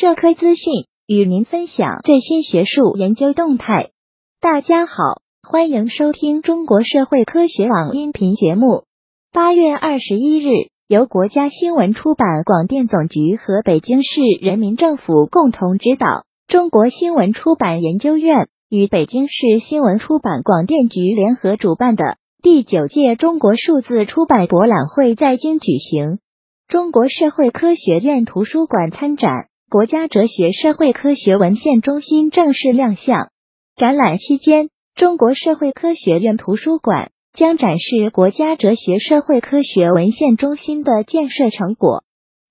社科资讯，与您分享最新学术研究动态。大家好，欢迎收听中国社会科学网音频节目。八月二十一日，由国家新闻出版广电总局和北京市人民政府共同指导，中国新闻出版研究院与北京市新闻出版广电局联合主办的第九届中国数字出版博览会在京举行。中国社会科学院图书馆参展，国家哲学社会科学文献中心正式亮相。展览期间，中国社会科学院图书馆将展示国家哲学社会科学文献中心的建设成果。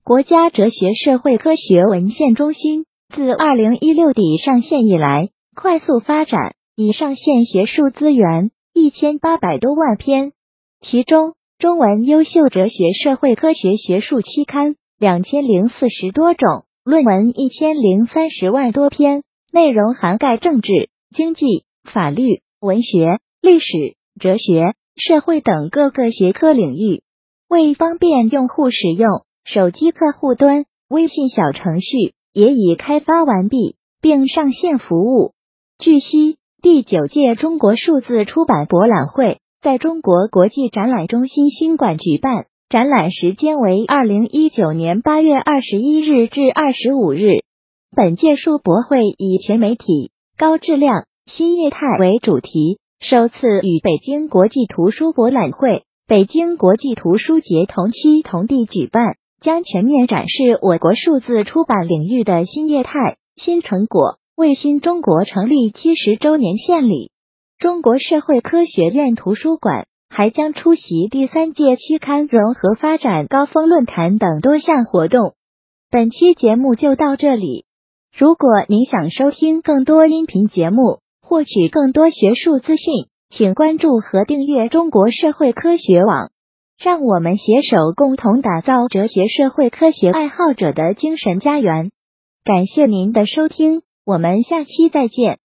国家哲学社会科学文献中心自二零一六底上线以来，快速发展，已上线学术资源一千八百多万篇，其中。中文优秀哲学社会科学学术期刊两千零四十多种，论文一千零三十万多篇，内容涵盖政治、经济、法律、文学、历史、哲学、社会等各个学科领域。为方便用户使用，手机客户端、微信小程序也已开发完毕，并上线服务。据悉，第九届中国数字出版博览会。在中国国际展览中心新馆举办，展览时间为二零一九年八月二十一日至二十五日。本届数博会以全媒体、高质量、新业态为主题，首次与北京国际图书博览会、北京国际图书节同期同地举办，将全面展示我国数字出版领域的新业态、新成果，为新中国成立七十周年献礼。中国社会科学院图书馆还将出席第三届期刊融合发展高峰论坛等多项活动。本期节目就到这里。如果您想收听更多音频节目，获取更多学术资讯，请关注和订阅中国社会科学网。让我们携手共同打造哲学社会科学爱好者的精神家园。感谢您的收听，我们下期再见。